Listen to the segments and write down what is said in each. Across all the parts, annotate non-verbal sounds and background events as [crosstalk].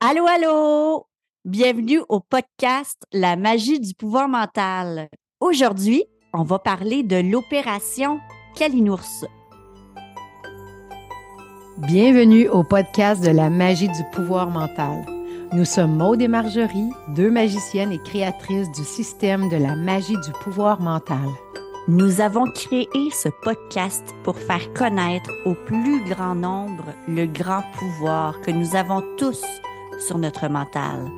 Allô, allô! Bienvenue au podcast La magie du pouvoir mental. Aujourd'hui, on va parler de l'opération Kalinours. Bienvenue au podcast de la magie du pouvoir mental. Nous sommes Maude et Marjorie, deux magiciennes et créatrices du système de la magie du pouvoir mental. Nous avons créé ce podcast pour faire connaître au plus grand nombre le grand pouvoir que nous avons tous sur notre mental,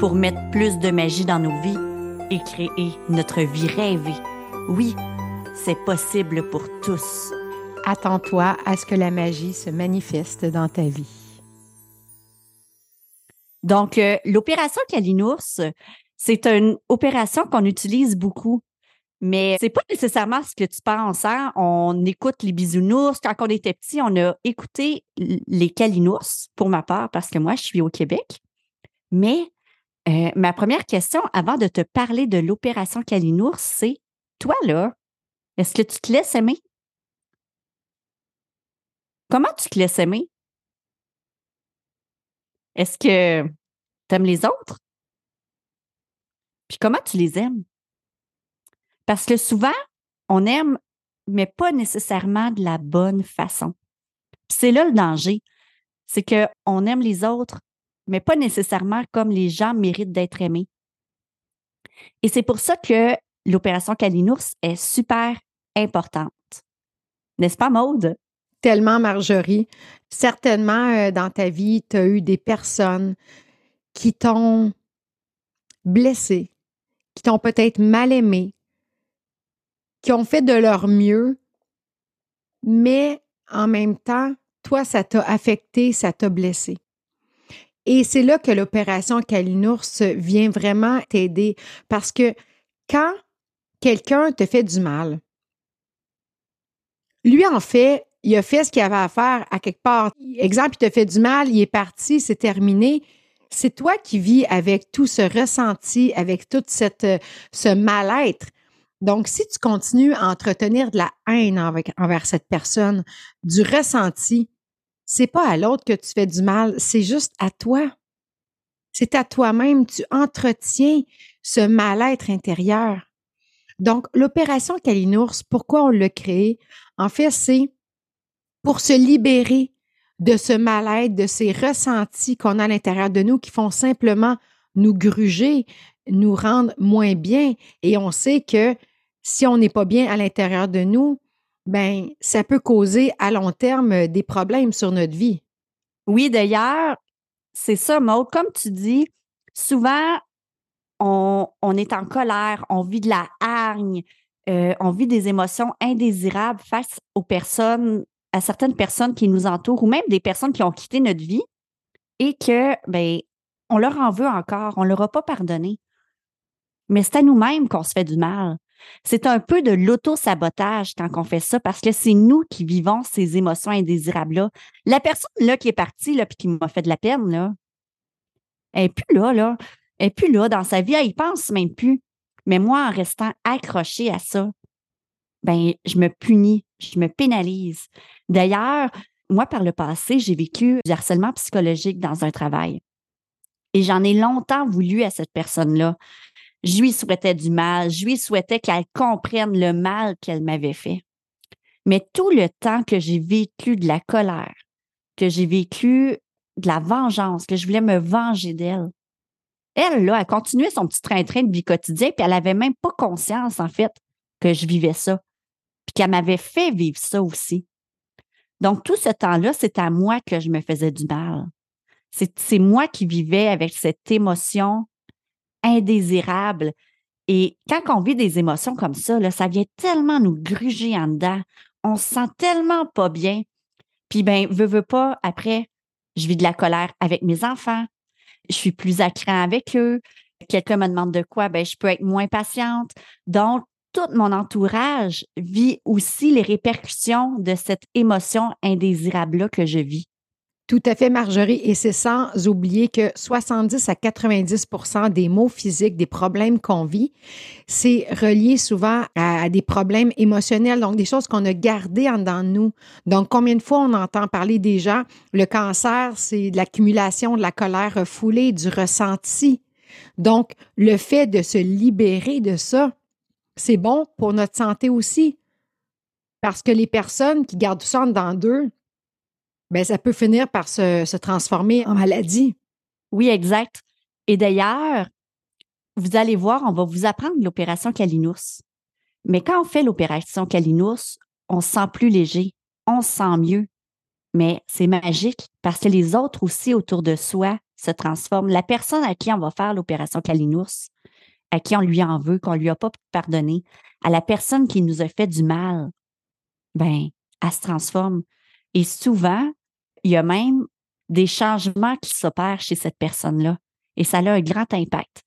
pour mettre plus de magie dans nos vies et créer notre vie rêvée. Oui, c'est possible pour tous. Attends-toi à ce que la magie se manifeste dans ta vie. Donc, euh, l'opération Kalinours, c'est une opération qu'on utilise beaucoup mais c'est pas nécessairement ce que tu penses. Hein? On écoute les bisounours. Quand on était petit, on a écouté les calinours, pour ma part, parce que moi, je suis au Québec. Mais euh, ma première question, avant de te parler de l'opération Kalinours, c'est toi, là, est-ce que tu te laisses aimer? Comment tu te laisses aimer? Est-ce que tu aimes les autres? Puis comment tu les aimes? Parce que souvent, on aime, mais pas nécessairement de la bonne façon. C'est là le danger. C'est qu'on aime les autres, mais pas nécessairement comme les gens méritent d'être aimés. Et c'est pour ça que l'opération Kalinours est super importante. N'est-ce pas, Maude? Tellement, Marjorie. Certainement, euh, dans ta vie, tu as eu des personnes qui t'ont blessé, qui t'ont peut-être mal aimé, qui ont fait de leur mieux, mais en même temps, toi, ça t'a affecté, ça t'a blessé. Et c'est là que l'opération Kalinours vient vraiment t'aider parce que quand quelqu'un te fait du mal, lui, en fait, il a fait ce qu'il avait à faire à quelque part. Exemple, il te fait du mal, il est parti, c'est terminé. C'est toi qui vis avec tout ce ressenti, avec tout cette, ce mal-être. Donc, si tu continues à entretenir de la haine envers cette personne, du ressenti, c'est pas à l'autre que tu fais du mal, c'est juste à toi. C'est à toi-même. Tu entretiens ce mal-être intérieur. Donc, l'opération Kalinours, pourquoi on l'a créée? En fait, c'est pour se libérer de ce mal-être, de ces ressentis qu'on a à l'intérieur de nous qui font simplement nous gruger, nous rendre moins bien. Et on sait que si on n'est pas bien à l'intérieur de nous, ben ça peut causer à long terme euh, des problèmes sur notre vie. Oui, d'ailleurs, c'est ça, Maud. Comme tu dis, souvent, on, est en colère, on vit de la hargne, euh, on vit des émotions indésirables face aux personnes, à certaines personnes qui nous entourent ou même des personnes qui ont quitté notre vie et que, ben, on leur en veut encore, on leur a pas pardonné. Mais c'est à nous-mêmes qu'on se fait du mal. C'est un peu de l'auto-sabotage quand on fait ça parce que c'est nous qui vivons ces émotions indésirables-là. La personne là qui est partie là, qui m'a fait de la peine, là, elle n'est plus là, là. Elle n'est plus là dans sa vie, elle y pense même plus. Mais moi, en restant accrochée à ça, ben, je me punis, je me pénalise. D'ailleurs, moi, par le passé, j'ai vécu du harcèlement psychologique dans un travail. Et j'en ai longtemps voulu à cette personne-là. Je lui souhaitais du mal, je lui souhaitais qu'elle comprenne le mal qu'elle m'avait fait. Mais tout le temps que j'ai vécu de la colère, que j'ai vécu de la vengeance, que je voulais me venger d'elle, elle, là, elle continuait son petit train-train de vie quotidien, puis elle n'avait même pas conscience, en fait, que je vivais ça, puis qu'elle m'avait fait vivre ça aussi. Donc, tout ce temps-là, c'est à moi que je me faisais du mal. C'est moi qui vivais avec cette émotion indésirable. Et quand on vit des émotions comme ça, ça vient tellement nous gruger en dedans. On se sent tellement pas bien. Puis, ben, veux, veux pas, après, je vis de la colère avec mes enfants. Je suis plus à avec eux. Quelqu'un me demande de quoi, ben, je peux être moins patiente. Donc, tout mon entourage vit aussi les répercussions de cette émotion indésirable-là que je vis. Tout à fait, Marjorie. Et c'est sans oublier que 70 à 90% des maux physiques, des problèmes qu'on vit, c'est relié souvent à, des problèmes émotionnels, donc des choses qu'on a gardées en nous. Donc, combien de fois on entend parler des gens, le cancer, c'est de l'accumulation de la colère refoulée, du ressenti. Donc, le fait de se libérer de ça, c'est bon pour notre santé aussi. Parce que les personnes qui gardent ça en dedans d'eux, ben, ça peut finir par se, transformer en maladie. Oui, exact. Et d'ailleurs, vous allez voir, on va vous apprendre l'opération Kalinours. Mais quand on fait l'opération Kalinours, on se sent plus léger, on se sent mieux. Mais c'est magique parce que les autres aussi autour de soi se transforment. La personne à qui on va faire l'opération Kalinours, à qui on lui en veut, qu'on lui a pas pardonné, à la personne qui nous a fait du mal, ben, elle se transforme. Et souvent, il y a même des changements qui s'opèrent chez cette personne-là. Et ça a un grand impact.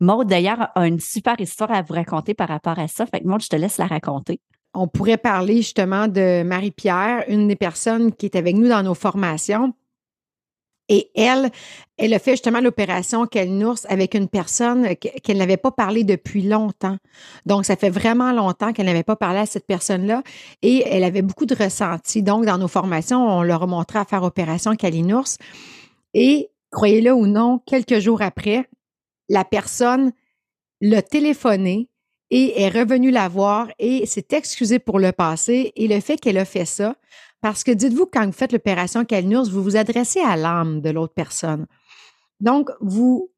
Maud, d'ailleurs, a une super histoire à vous raconter par rapport à ça. Fait que Maud, je te laisse la raconter. On pourrait parler justement de Marie-Pierre, une des personnes qui est avec nous dans nos formations. Et elle, elle a fait justement l'opération qu'elle avec une personne qu'elle n'avait pas parlé depuis longtemps. Donc, ça fait vraiment longtemps qu'elle n'avait pas parlé à cette personne-là et elle avait beaucoup de ressentis. Donc, dans nos formations, on leur a montré à faire opération Kalinours. Et, croyez-le ou non, quelques jours après, la personne l'a téléphoné et est revenue la voir et s'est excusée pour le passé. Et le fait qu'elle a fait ça, parce que dites-vous, quand vous faites l'opération Calnurs, vous vous adressez à l'âme de l'autre personne. Donc, vous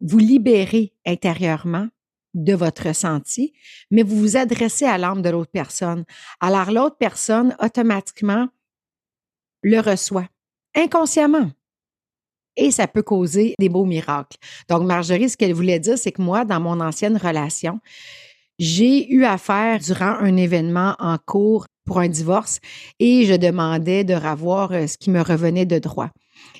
vous libérez intérieurement de votre ressenti, mais vous vous adressez à l'âme de l'autre personne. Alors, l'autre personne, automatiquement, le reçoit inconsciemment. Et ça peut causer des beaux miracles. Donc, Marjorie, ce qu'elle voulait dire, c'est que moi, dans mon ancienne relation, j'ai eu affaire durant un événement en cours pour un divorce et je demandais de revoir euh, ce qui me revenait de droit.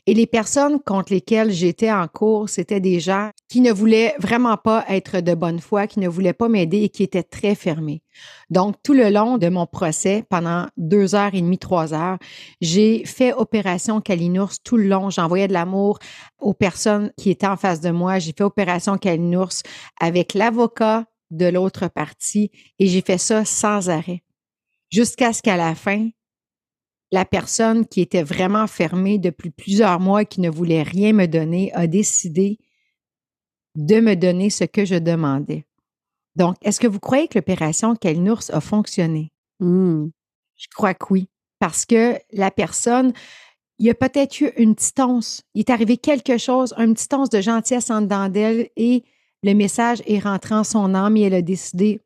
Et les personnes contre lesquelles j'étais en cours, c'était des gens qui ne voulaient vraiment pas être de bonne foi, qui ne voulaient pas m'aider et qui étaient très fermés. Donc, tout le long de mon procès, pendant deux heures et demie, trois heures, j'ai fait opération Kalinours tout le long. J'envoyais de l'amour aux personnes qui étaient en face de moi. J'ai fait opération Kalinours avec l'avocat de l'autre partie et j'ai fait ça sans arrêt jusqu'à ce qu'à la fin, la personne qui était vraiment fermée depuis plusieurs mois et qui ne voulait rien me donner a décidé de me donner ce que je demandais. Donc, est-ce que vous croyez que l'opération Kalnours a fonctionné? Mmh. Je crois que oui, parce que la personne, il y a peut-être eu une petite once, il est arrivé quelque chose, un petit once de gentillesse en dedans d'elle et le message est rentré en son âme et elle a décidé,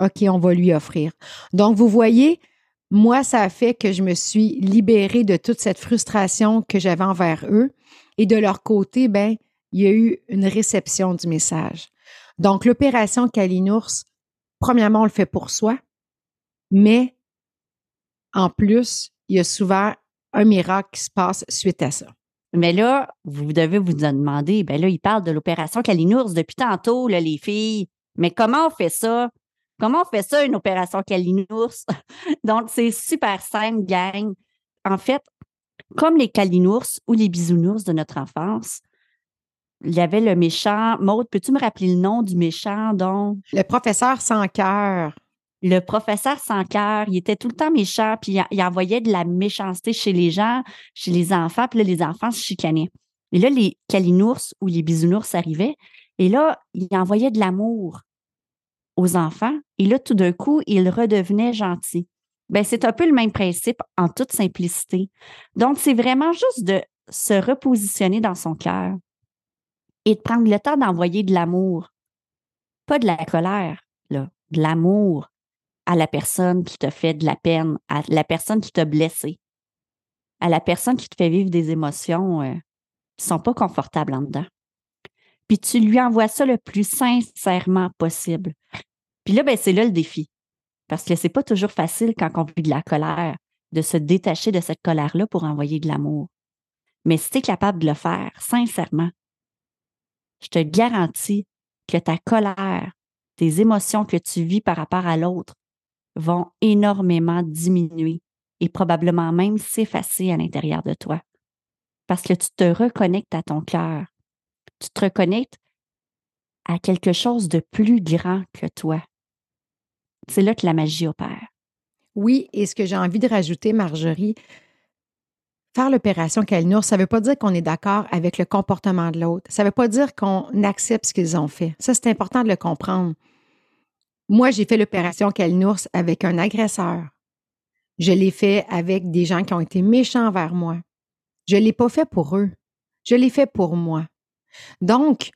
OK, on va lui offrir. Donc, vous voyez, moi, ça a fait que je me suis libérée de toute cette frustration que j'avais envers eux. Et de leur côté, ben, il y a eu une réception du message. Donc, l'opération Kalinours, premièrement, on le fait pour soi, mais en plus, il y a souvent un miracle qui se passe suite à ça. Mais là, vous devez vous demander, ben là, ils parlent de l'opération Kalinours depuis tantôt, là, les filles. Mais comment on fait ça? Comment on fait ça, une opération Kalinours? [laughs] Donc, c'est super simple, gang. En fait, comme les Kalinours ou les bisounours de notre enfance, il y avait le méchant. Maude, peux-tu me rappeler le nom du méchant, donc? Le professeur sans cœur. Le professeur sans cœur, il était tout le temps méchant, puis il, envoyait de la méchanceté chez les gens, chez les enfants, puis là, les enfants se chicanaient. Et là, les Kalinours ou les bisounours arrivaient, et là, il envoyait de l'amour aux enfants. Et là, tout d'un coup, il redevenait gentil. Ben, c'est un peu le même principe en toute simplicité. Donc, c'est vraiment juste de se repositionner dans son cœur et de prendre le temps d'envoyer de l'amour. Pas de la colère, là, de l'amour à la personne qui te fait de la peine, à la personne qui t'a blessé, à la personne qui te fait vivre des émotions euh, qui ne sont pas confortables en dedans puis tu lui envoies ça le plus sincèrement possible. Puis là, ben, c'est là le défi. Parce que c'est pas toujours facile quand on vit de la colère, de se détacher de cette colère-là pour envoyer de l'amour. Mais si tu es capable de le faire sincèrement, je te garantis que ta colère, tes émotions que tu vis par rapport à l'autre vont énormément diminuer et probablement même s'effacer à l'intérieur de toi. parce que tu te reconnectes à ton cœur. Tu te reconnectes à quelque chose de plus grand que toi. C'est là que la magie opère. Oui, et ce que j'ai envie de rajouter, Marjorie, faire l'opération Kalinour, ça ne veut pas dire qu'on est d'accord avec le comportement de l'autre. Ça ne veut pas dire qu'on accepte ce qu'ils ont fait. Ça, c'est important de le comprendre. Moi, j'ai fait l'opération Kalinours avec un agresseur. Je l'ai fait avec des gens qui ont été méchants envers moi. Je ne l'ai pas fait pour eux. Je l'ai fait pour moi. Donc,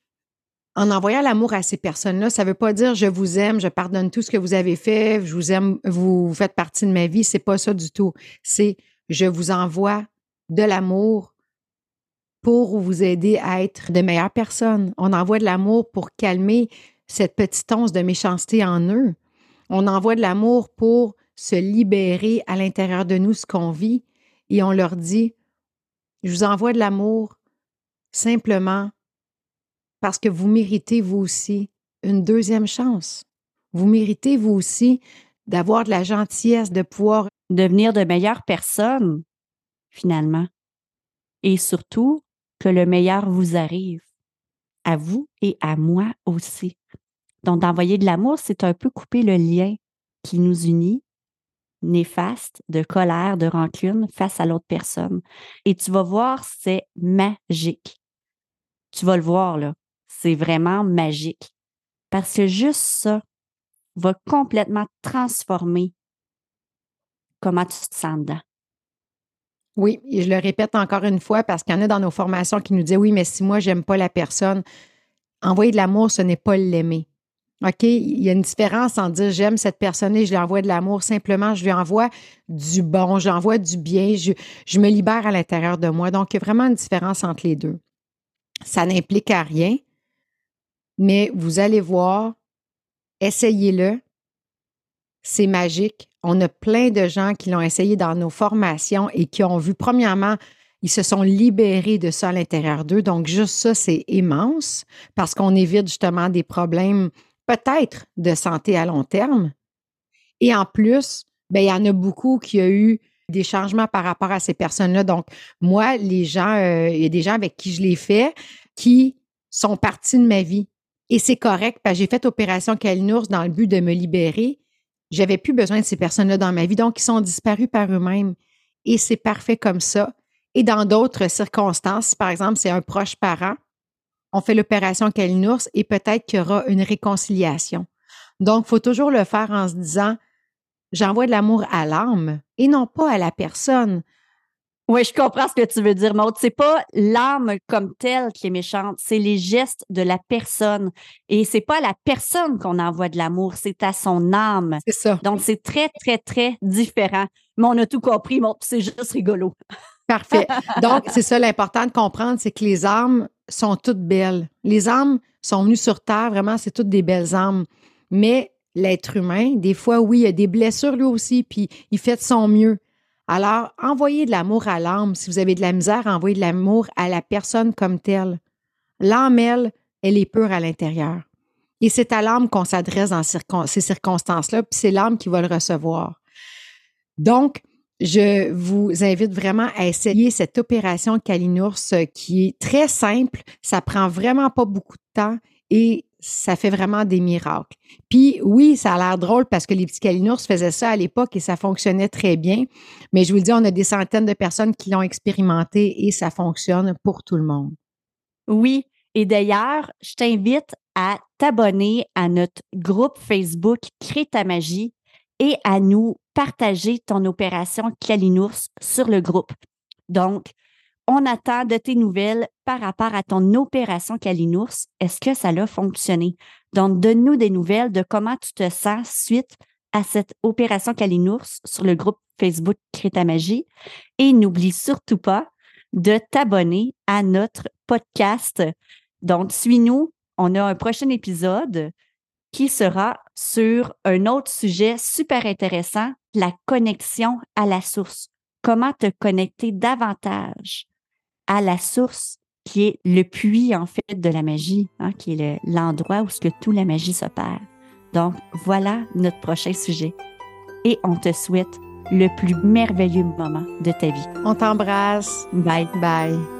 en envoyant l'amour à ces personnes-là, ça ne veut pas dire je vous aime, je pardonne tout ce que vous avez fait, je vous aime, vous faites partie de ma vie. C'est pas ça du tout. C'est je vous envoie de l'amour pour vous aider à être de meilleures personnes. On envoie de l'amour pour calmer cette petite once de méchanceté en eux. On envoie de l'amour pour se libérer à l'intérieur de nous ce qu'on vit et on leur dit, je vous envoie de l'amour simplement parce que vous méritez vous aussi une deuxième chance. Vous méritez vous aussi d'avoir de la gentillesse, de pouvoir devenir de meilleures personnes, finalement. Et surtout, que le meilleur vous arrive, à vous et à moi aussi. Donc, d'envoyer de l'amour, c'est un peu couper le lien qui nous unit, néfaste, de colère, de rancune face à l'autre personne. Et tu vas voir, c'est magique. Tu vas le voir, là. C'est vraiment magique. Parce que juste ça va complètement transformer comment tu te sens dedans. Oui, et je le répète encore une fois parce qu'il y en a dans nos formations qui nous disent oui, mais si moi, j'aime pas la personne, envoyer de l'amour, ce n'est pas l'aimer. OK? Il y a une différence en dire j'aime cette personne et je lui envoie de l'amour. Simplement, je lui envoie du bon, j'envoie du bien, je, je, me libère à l'intérieur de moi. Donc, il y a vraiment une différence entre les deux. Ça n'implique à rien, mais vous allez voir, essayez-le. C'est magique. On a plein de gens qui l'ont essayé dans nos formations et qui ont vu, premièrement, ils se sont libérés de ça à l'intérieur d'eux. Donc, juste ça, c'est immense parce qu'on évite justement des problèmes peut-être de santé à long terme. Et en plus, ben, il y en a beaucoup qui ont eu des changements par rapport à ces personnes-là. Donc, moi, les gens, euh, il y a des gens avec qui je l'ai fait qui sont partis de ma vie. Et c'est correct parce que j'ai fait opération Kalinours dans le but de me libérer. J'avais plus besoin de ces personnes-là dans ma vie. Donc, ils sont disparus par eux-mêmes. Et c'est parfait comme ça. Et dans d'autres circonstances, par exemple, c'est un proche parent, on fait l'opération Kalinours et peut-être qu'il y aura une réconciliation. Donc, il faut toujours le faire en se disant, j'envoie de l'amour à l'âme et non pas à la personne. Oui, je comprends ce que tu veux dire, Maud. C'est pas l'âme comme telle qui est méchante, c'est les gestes de la personne. Et c'est pas à la personne qu'on envoie de l'amour, c'est à son âme. C'est ça. Donc, c'est très, très, très différent. Mais on a tout compris, Maud, c'est juste rigolo. Parfait. [laughs] Donc, c'est ça l'important de comprendre, c'est que les âmes sont toutes belles. Les âmes sont venues sur Terre, vraiment, c'est toutes des belles âmes. Mais l'être humain, des fois, oui, il a des blessures lui aussi, puis il fait de son mieux. Alors, envoyez de l'amour à l'âme. Si vous avez de la misère, envoyez de l'amour à la personne comme telle. L'âme, elle, elle est pure à l'intérieur. Et c'est à l'âme qu'on s'adresse dans ces circonstances-là, puis c'est l'âme qui va le recevoir. Donc, je vous invite vraiment à essayer cette opération Kalinours euh, qui est très simple. Ça prend vraiment pas beaucoup de temps et ça fait vraiment des miracles. Puis oui, ça a l'air drôle parce que les petits Kalinours faisaient ça à l'époque et ça fonctionnait très bien. Mais je vous dis, on a des centaines de personnes qui l'ont expérimenté et ça fonctionne pour tout le monde. Oui. Et d'ailleurs, je t'invite à t'abonner à notre groupe Facebook Crée ta magie et à nous partager ton opération Kalinours sur le groupe. Donc, on attend de tes nouvelles par rapport à ton opération Kalinours. Est-ce que ça a fonctionné? Donc, donne-nous des nouvelles de comment tu te sens suite à cette opération Kalinours sur le groupe Facebook Créta Magie. Et n'oublie surtout pas de t'abonner à notre podcast. Donc, suis-nous. On a un prochain épisode qui sera sur un autre sujet super intéressant, la connexion à la source. Comment te connecter davantage à la source qui est le puits, en fait, de la magie, hein, qui est l'endroit où ce que toute la magie s'opère. Donc, voilà notre prochain sujet. Et on te souhaite le plus merveilleux moment de ta vie. On t'embrasse. Bye. Bye.